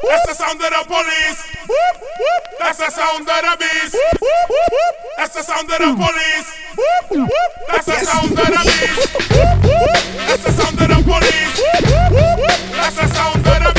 That's the sound of the police. That's the sound of the beast. That's the sound of the police. That's the sound of the beast. That's the sound of the police. That's the sound of the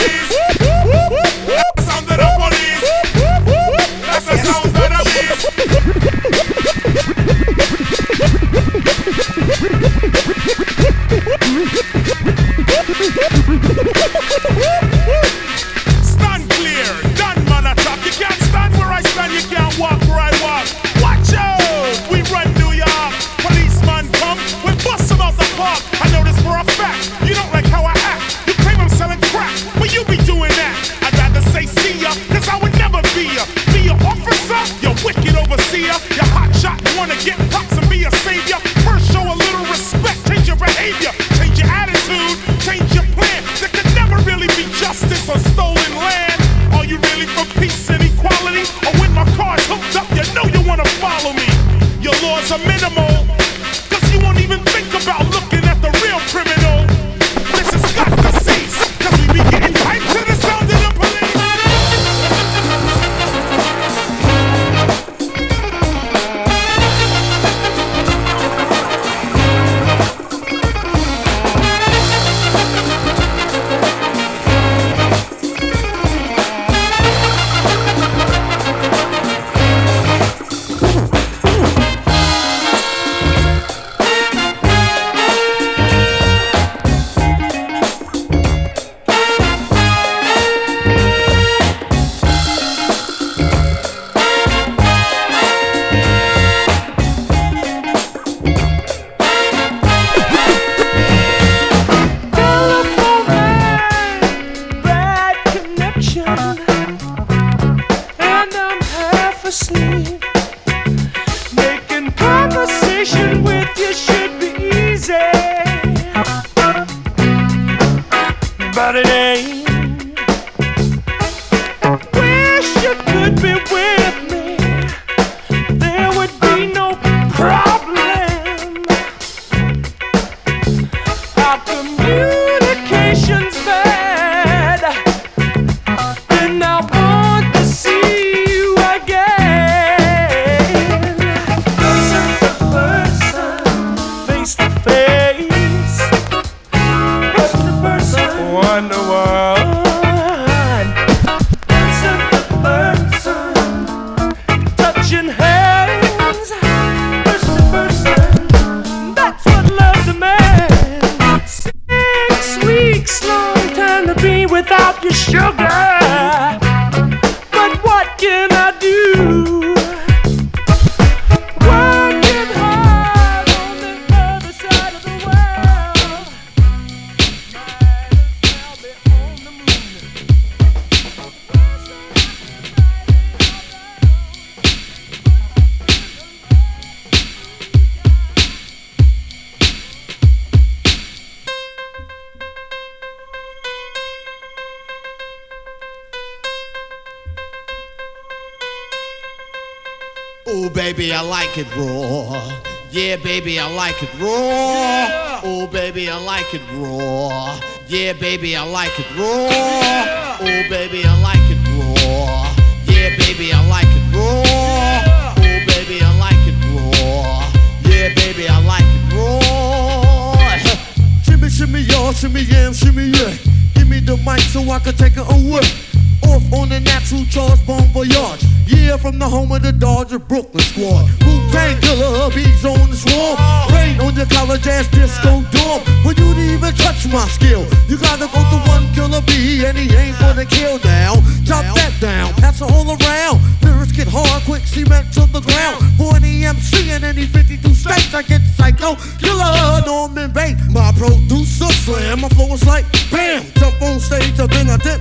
the Dodger Brooklyn squad. Wu Tang killer, beats on the swarm. Rain on your college ass disco dorm. For you to even touch my skill, you gotta go to one killer B, and he ain't gonna kill now. Chop that down, pass it all around. Lyrics get hard, quick cement to the ground. For an EMC in any 52 states, I get psycho. Killer, Norman Bates, my producer slam. My flow is like bam, jump on stage, and then I dip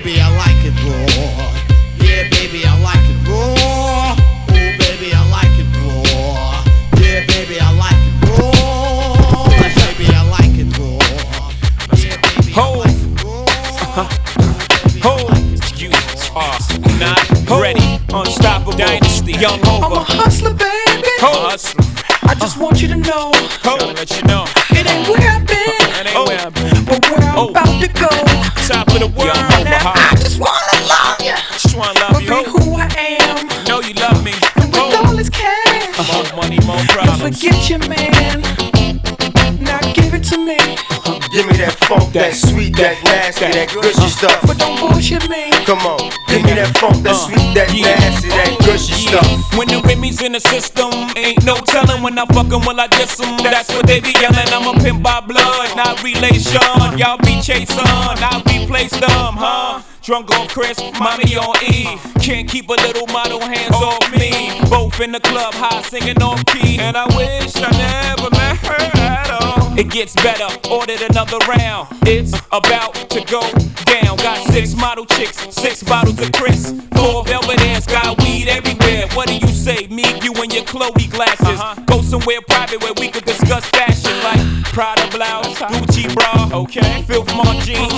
baby, I like it raw. Yeah, baby, I like it raw. Oh, baby, I like it raw. Yeah, baby, I like it raw. Baby, I like it raw. Yeah, baby, I like it raw. Hold. Excuse are uh, not ready. Unstoppable dynasty. Young I'm a hustler, baby. Hold. Hustler. I just want you to know Hold. Let you know. it ain't where I've been. But where I'm about to go. Top of the world. Now don't your man. Now give it to me. Give me that funk, that sweet, that nasty, that that gushy uh-huh. stuff. But don't bullshit me. Come on, give me that funk, that uh, sweet, that Yeah. nasty, that oh, gushy Yeah. stuff. When the Remy's in the system, ain't no telling when I fuck 'em, will I diss 'em? That's what they be yelling. I'm a pimp by blood, not relation. Y'all be chasing, I replace them, huh? Drunk on Cris, mommy on E. Can't keep a little model hands oh, off me. Both in the club, high singing off key. And I wish I never met her at all. It gets better, ordered another round. It's about to go down. Got six model chicks, six bottles of Cris. Four Belvedere's, got weed everywhere. What do you say? Me, you, and your Chloe glasses. Uh-huh. Go somewhere private where we could discuss fashion like Prada blouse, Gucci bra, okay? Filth Mart jeans,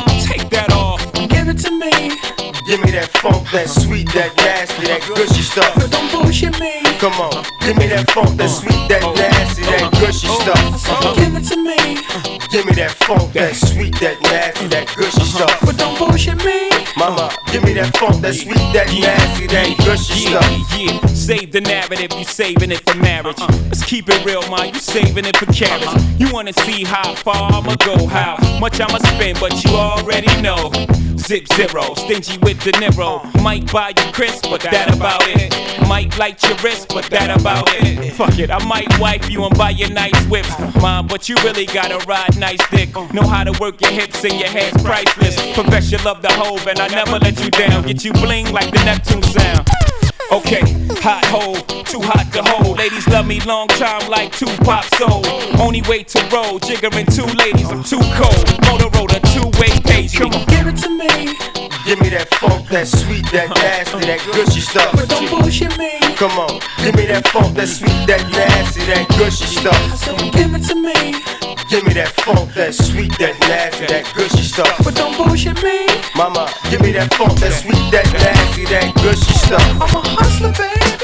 funk, that sweet, that nasty, that gushy stuff. But don't bullshit me. Come on, give me that funk, that sweet, that nasty, that gushy stuff. Give it to me. Give me that funk, that sweet, that nasty, that gushy uh-huh. stuff. But don't bullshit me. Mama, give me that funk, that sweet, that nasty, that gushy yeah, stuff. Yeah, save the narrative, you saving it for marriage. Uh-huh. Let's keep it real, man, you saving it for carriage. Uh-huh. You wanna see how far I'ma go, how much I'ma spend, but you already know. Zip zero, stingy with the Niro. Might buy you Cris, but that about it. Might light your wrist, but that about it. Fuck it, I might wipe you and buy you nice whips. Mom, but you really gotta ride nice dick. Know how to work your hips and your hands priceless. Profess your love the Hov, and I never let you down. Get you bling like the Neptune sound. Okay, hot hole, too hot to hold. Ladies love me long time like two Tupac soul. Only way to roll, jiggering two ladies, I'm too cold. Motorola, two-way page. Come on. Give it to me. Give me that funk, that sweet, that uh-huh. nasty, that gushy stuff. But don't bullshit me. Come on, give me that funk, that sweet, that nasty, that gushy stuff. So give it to me. Give me that funk, that sweet, that nasty, that gushy stuff. But don't bullshit me. Mama, give me that funk, that sweet, that nasty, that gushy stuff. I'm a hustler, baby.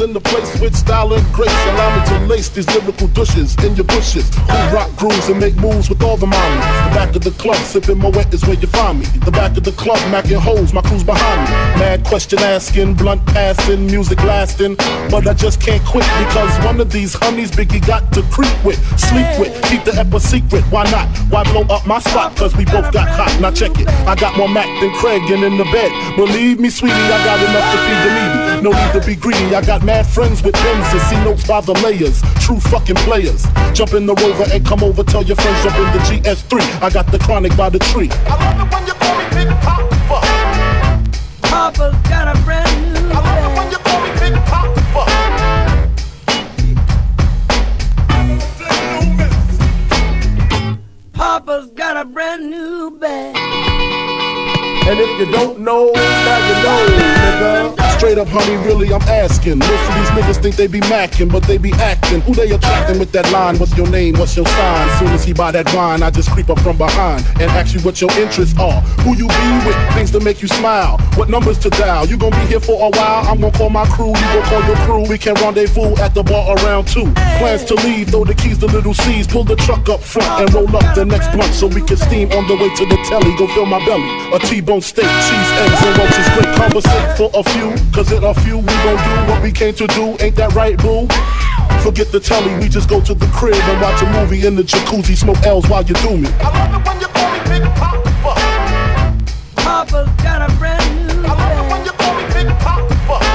In the place with style and grace, allow me to lace these lyrical douches in your bushes. Who rock grooves and make moves with all the mommies. The back of the club, sipping Moët is where you find me. The back of the club, macking hoes, my crew's behind me. Mad question asking, blunt passing, music lasting. But I just can't quit because one of these honeys Biggie got to creep with, sleep with, keep the ep a secret. Why not? Why blow up my spot? Cause we both got hot. Now check it. I got more Mac than Craig and in the bed. Believe me, sweetie, I got enough to feed the needy. No need to be greedy. I got mad friends with Benz and see notes by the layers. True fucking players. Jump in the rover and come over. Tell your friends jump in the GS3. I got the chronic by the tree. I love it when you call me Big Poppa. Papa's got a brand new I love it when you call me Big Poppa. Papa's got a brand new bag. And if you don't know, now you know, nigga. Straight up, honey, really, I'm asking. Most of these niggas think they be macking, but they be acting. Who they attracting with that line? What's your name? What's your sign? Soon as he buy that wine, I just creep up from behind and ask you what your interests are. Who you be with? Things to make you smile. What numbers to dial? You gonna be here for a while? I'm gonna call my crew. You gonna call your crew. We can rendezvous at the bar around two. Plans to leave, throw the keys to little C's. Pull the truck up front and roll up the next blunt so we can steam on the way to the telly. Go fill my belly. A T-bone steak, cheese, eggs, and roaches. Great conversate for a few. Cause in a few, we gon' do what we came to do. Ain't that right, boo? Forget the telly, we just go to the crib and watch a movie in the jacuzzi. Smoke L's while you do me. I love it when you call me Big Poppa. Papa's got a brand new I love it when you call me Big Poppa.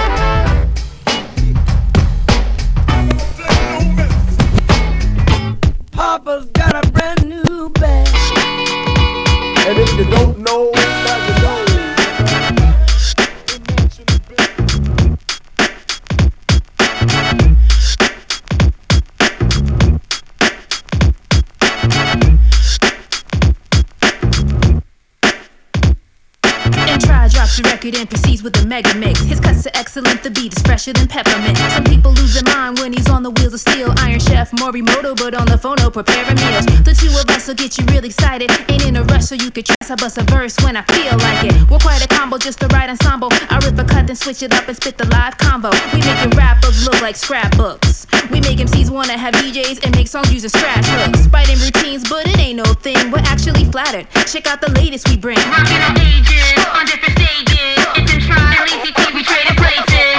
And proceeds with a mega mix. His cuts are excellent, the beat is fresher than peppermint. Some people lose their mind when he's on the wheels of steel. Iron Chef Morimoto, but on the phone, oh, no preparing meals. The two of us will get you real excited. Ain't in a rush, so you can trust I bust a verse when I feel like it. We're quite a combo, just the right ensemble. I rip a cut, then switch it up and spit the live combo. We making rappers look like scrapbooks. We make MCs wanna have DJs and make songs using scratch hooks. Writing routines, but it ain't no thing. We're actually flattered. Check out the latest we bring. Rocking on ages, on different stages. It's in Tron, Lazy T, we traded places.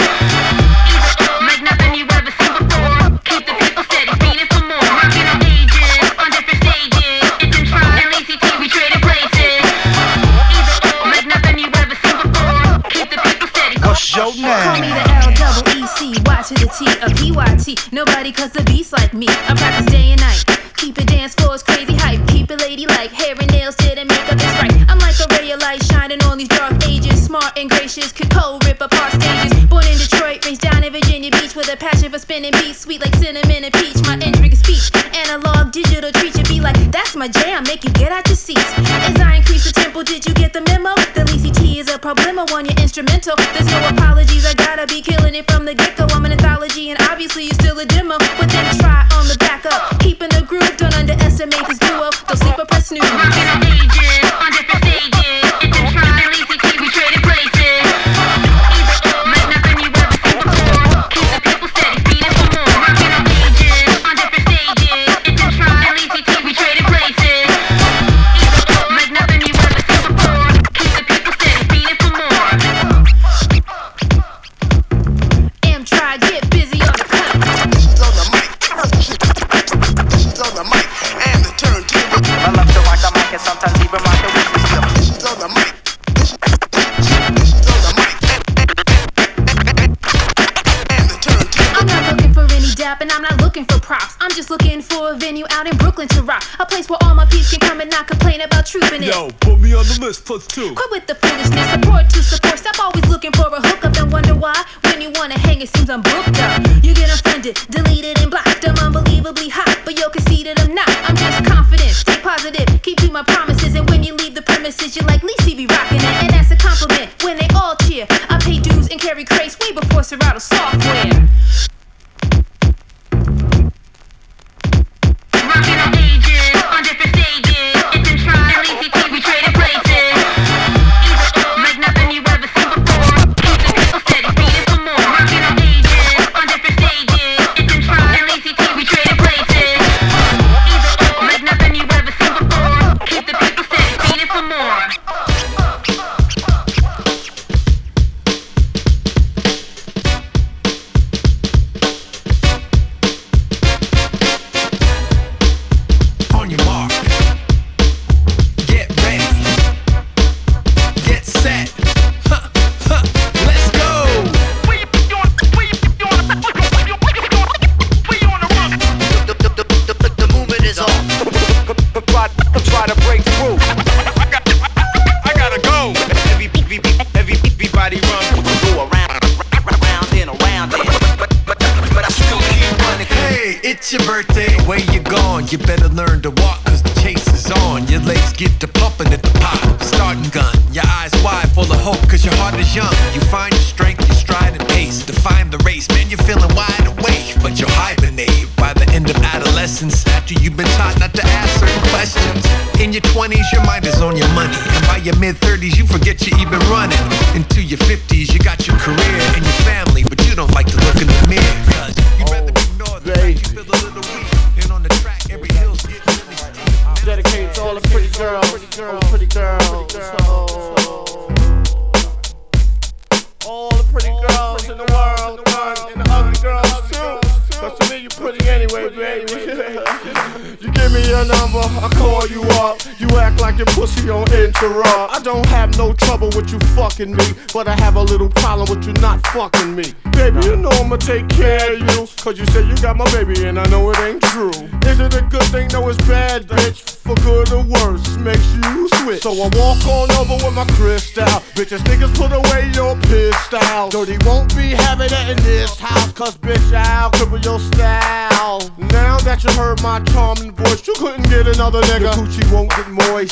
Either or, like nothing you trade the praise. Imagine anything you've ever seen before. Keep the people steady, beating for and gracious, could cold rip apart stages. Born in Detroit, raised down in Virginia Beach with a passion for spinning beats, sweet like cinnamon and peach. My intricate speech, analog, digital, treat you be like, that's my jam, make you get out your seats. As I increase the tempo, did you get the memo? The LCT is a problemo on your instrumental. There's no apologies, I gotta be killing it from the get go. I'm an anthology, and obviously you're still a demo. With then try on the back up, keeping the groove, don't underestimate this duo. Don't sleep or press new. Rockin' a DJ. Trooping it. put me on the list plus two. Quit with the foolishness, support to support. Stop always looking for a hookup and wonder why. When you wanna hang, it seems I'm booked up. You get offended, deleted and blocked. I'm unbelievably hot, but you're conceited, I'm not. I'm just confident, stay positive, keep to my promises. And when you leave the premises, you're like Lacey be rocking it. And that's a compliment when they all cheer. I pay dues and carry crates way before Serato software.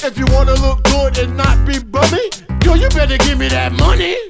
If you wanna look good and not be bummy, yo, you better give me that money.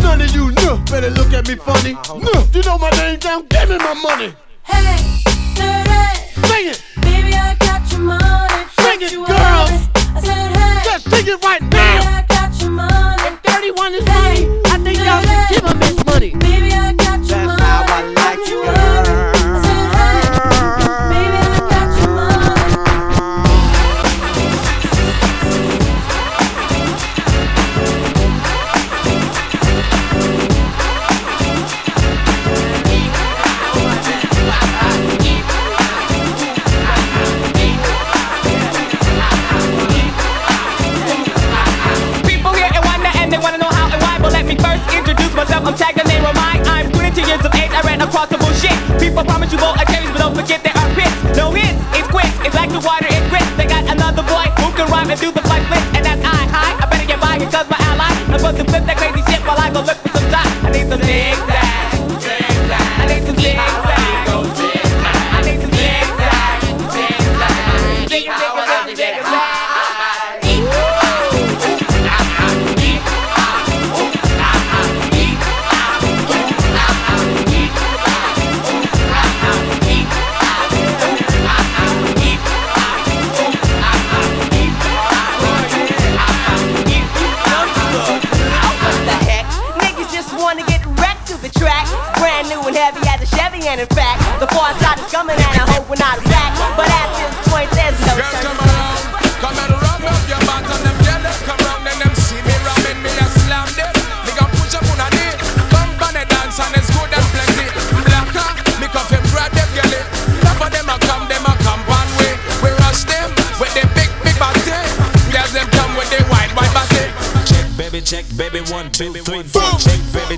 None of you know better look at me funny. No, you know my name down, give me my money. Hey, dirty. Sing it, Baby, I got your money, Sing it, you girls. worry. I said, hey, just sing it right now. baby. I got your money. If 31 is Hey, free, I think y'all should give him his money. Baby, I got coming impossible shit. People promise you vote of change, but don't forget there are pits. No hits, it's quits, it's like the water, it quits. They got another boy who can rhyme and do the flight blitz, and that's I. high. I better get by here, cause my ally. I'm supposed to flip that crazy shit while I go look for some time. I need some niggas.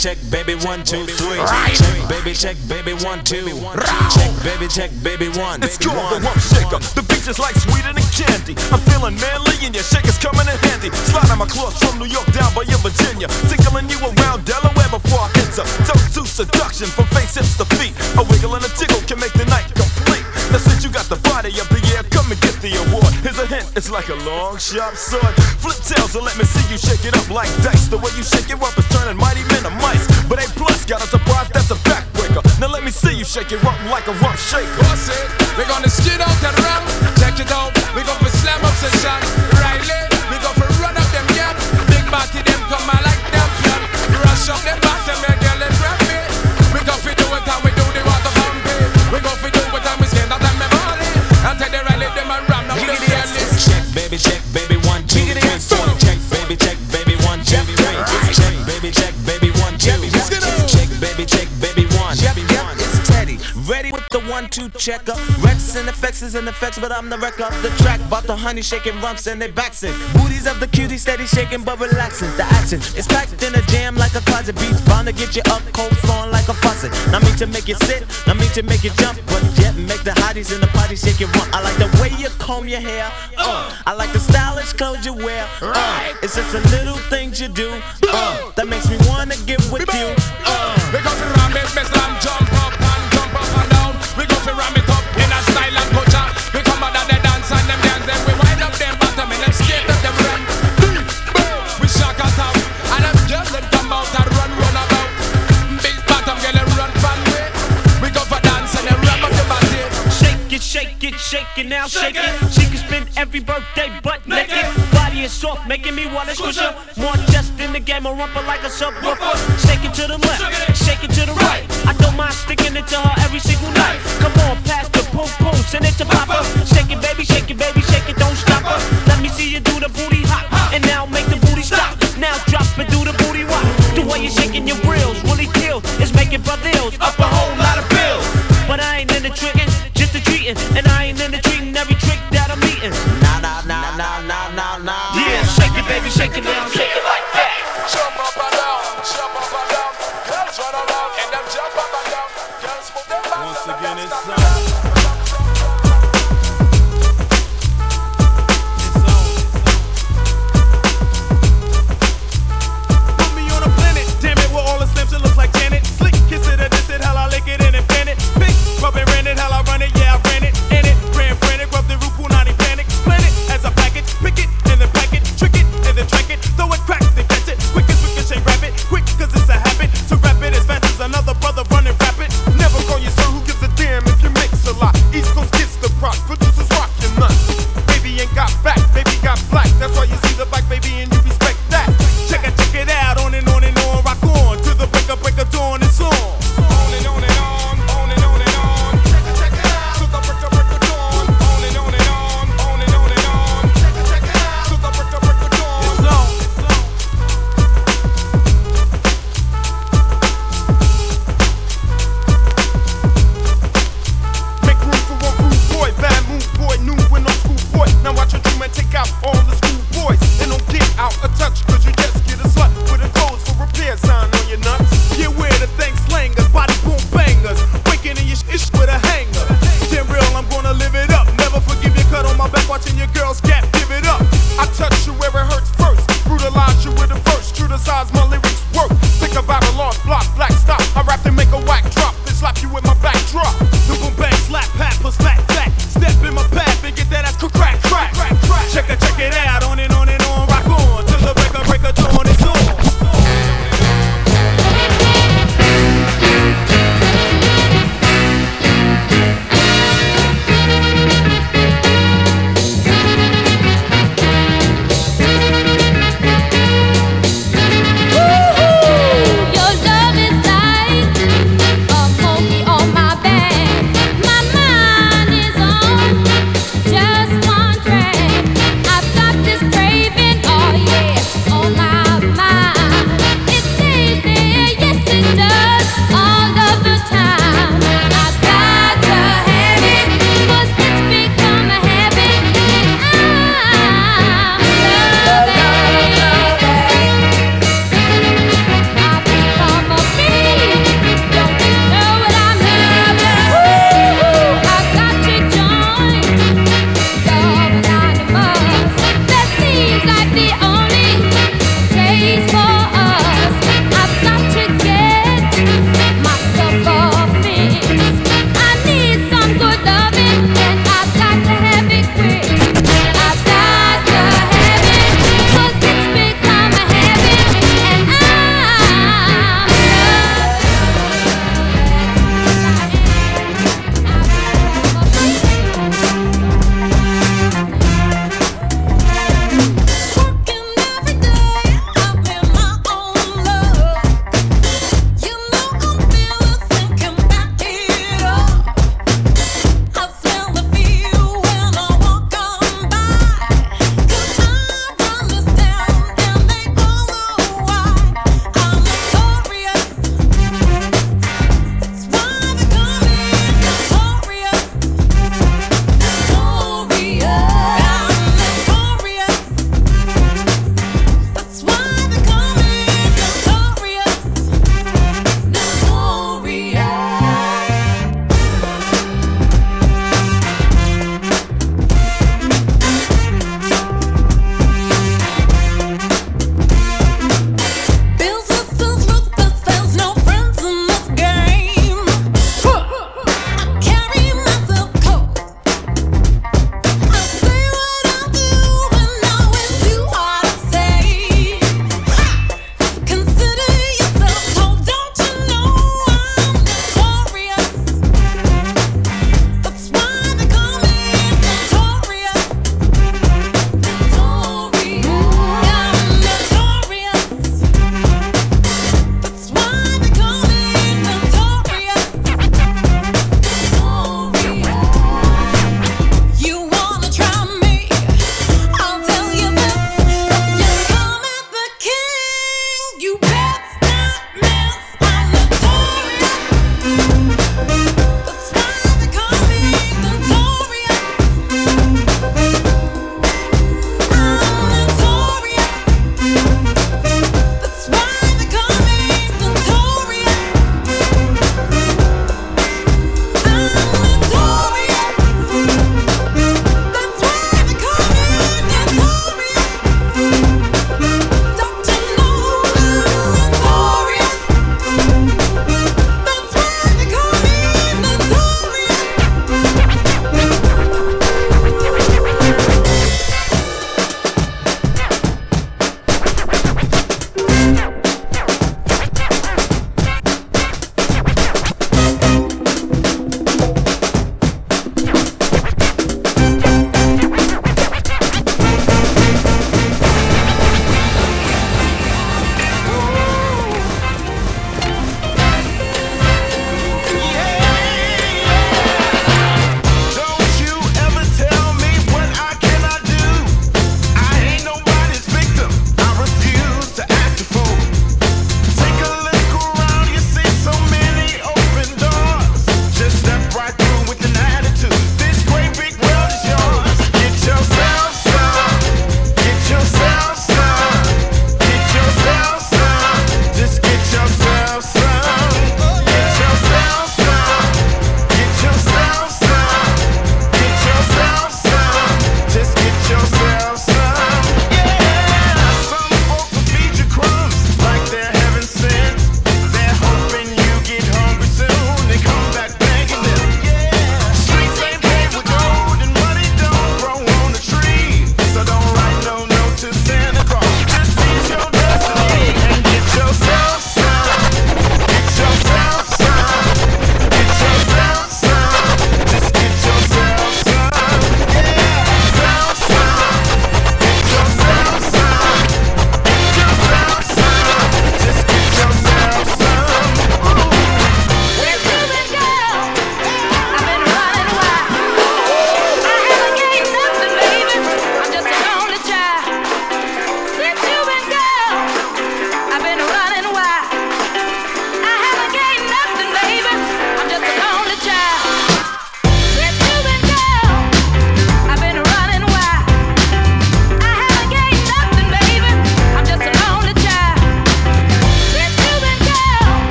Check, baby, one, two, three. Check, baby, check, baby, one, two. Check, baby, check, baby, one. It's called the Rump Shaker. The beach is like sweeter than candy. I'm feeling manly and your shaker's coming in handy. Sliding my claws from New York down by your Virginia. Tickling you around Delaware before I enter. Toe to seduction from face hips to it's like a long sharp sword. Flip tails and let me see you shake it up like dice. The way you shake it up is turning mighty men to mice. But A plus got a surprise that's a backbreaker. Now let me see you shake it up like a rump shaker. Boss it, we gonna skid out and run. Check it out, one two checker. Rex and effects is in effects, but I'm the wrecker. The track about the honey shaking rumps and they backs. Booties of the cutie steady shaking but relaxing. The action is packed in a jam like a closet. Beats bound to get you up cold flowing like a faucet. Not mean to make you sit, not mean to make you jump, but yet make the hotties in the party shake it. I like the way you comb your hair. Uh, I like the stylish clothes you wear. Uh, it's just the little things you do. Uh, that makes me wanna get with you. Uh, go for ram it, me shake it, shake it now, shake it. She can spend every birthday butt naked. Body is soft, making me wanna squish her. More just in the game, a rumper like a subwoofer. Shake it to the left, shake it to the right. I don't mind sticking it to her every single night. Come on, pass the boom boom, send it to Papa. Shake it, baby, shake it, baby, shake it, don't stop her. Let me see you do the booty hop, and now make the booty stop. Now drop and do the booty rock. The way you're shaking your grills really kills. It's making brothers up a whole lot of bills. But I ain't in the tricking, just the treating. And shake it,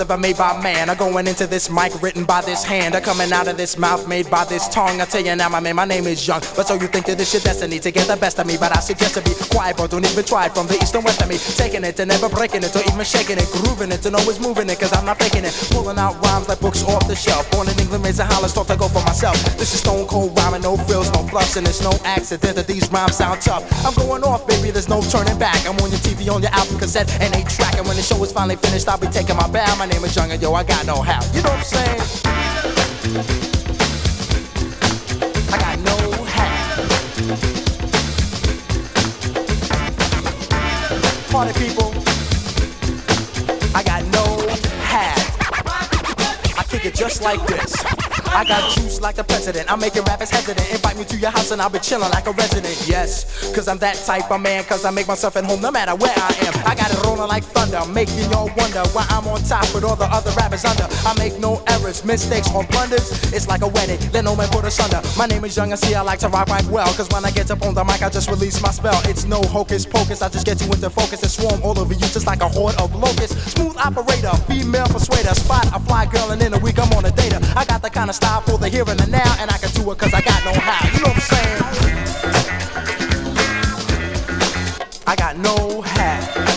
ever made by man are going into this mic written by this hand are coming out of this mouth made by this tongue. I tell you now, my man, my name is Young. But so you think that it's your destiny to get the best of me? But I suggest to be quiet, bro. Don't even try it from the east and west of me. Taking it and never breaking it, or even shaking it, grooving it and always moving it, cause I'm not faking it. Pulling out rhymes like books off the shelf. Born in England, raised in Holland, thought to go for myself. This is stone cold rhyming, no frills, no fluffs, and it's no accident that these rhymes sound tough. I'm going off, baby, there's no turning back. I'm on your TV, on your album cassette, and eight track. And when the show is finally finished, I'll be taking my bow. My name is Young, and yo, I got know how. You know what I'm saying? I got no hat. Party people, I got no hat. I kick it just like this. I got juice like the president. I'm making rappers hesitant. Invite me to your house and I'll be chilling like a resident. Yes, cause I'm that type of man. Cause I make myself at home no matter where I am. I got it rolling like thunder, making y'all wonder why I'm on top with all the other rappers under. I make no errors, mistakes, or blunders. It's like a wedding, let no man put us under. My name is Young and see I like to rock right well. Cause when I get up on the mic, I just release my spell. It's no hocus pocus, I just get you into focus and swarm all over you just like a horde of locusts. Smooth operator, female persuader, spot a fly girl and in a week I'm on a data. I got the kind of style for the here and the now, and I can do it cause I got know how. You know what I'm saying? I got no hat.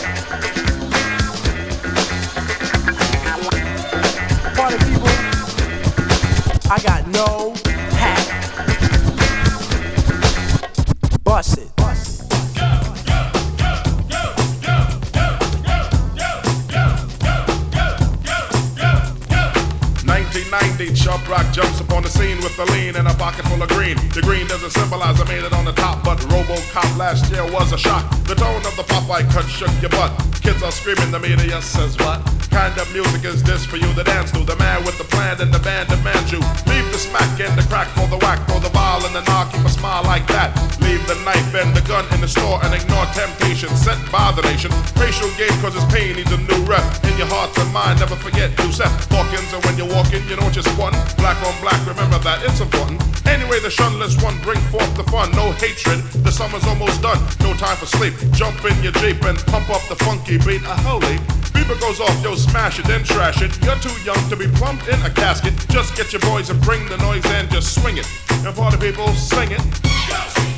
I got no hat. Bust it. 1990, Rock jumps upon the scene with a lean and a pocket full of green. The green doesn't symbolize I made it on the top, but Robocop last year was a shock. The tone of the Popeye cut shook your butt. Kids are screaming, the media says what? Kind of music is this for you to dance to? The man with the plan and the band demands you. Leave the smack and the crack for the whack, for the vial and the knock, keep a smile like that. Leave the knife and the gun in the store and ignore temptation set by the nation. Racial game cause his pain needs a new rep. In your heart and mind, never forget to set Hawkins and when you're walking, you know you're squatting. Black on black, remember that, it's important. Anyway, the shunless one bring forth the fun. No hatred, the summer's almost done. No time for sleep. Jump in your Jeep and pump up the funky beat. A holy beeper goes off, yo, smash it, then trash it. You're too young to be plumped in a casket. Just get your boys and bring the noise and just swing it. And the people, sing it.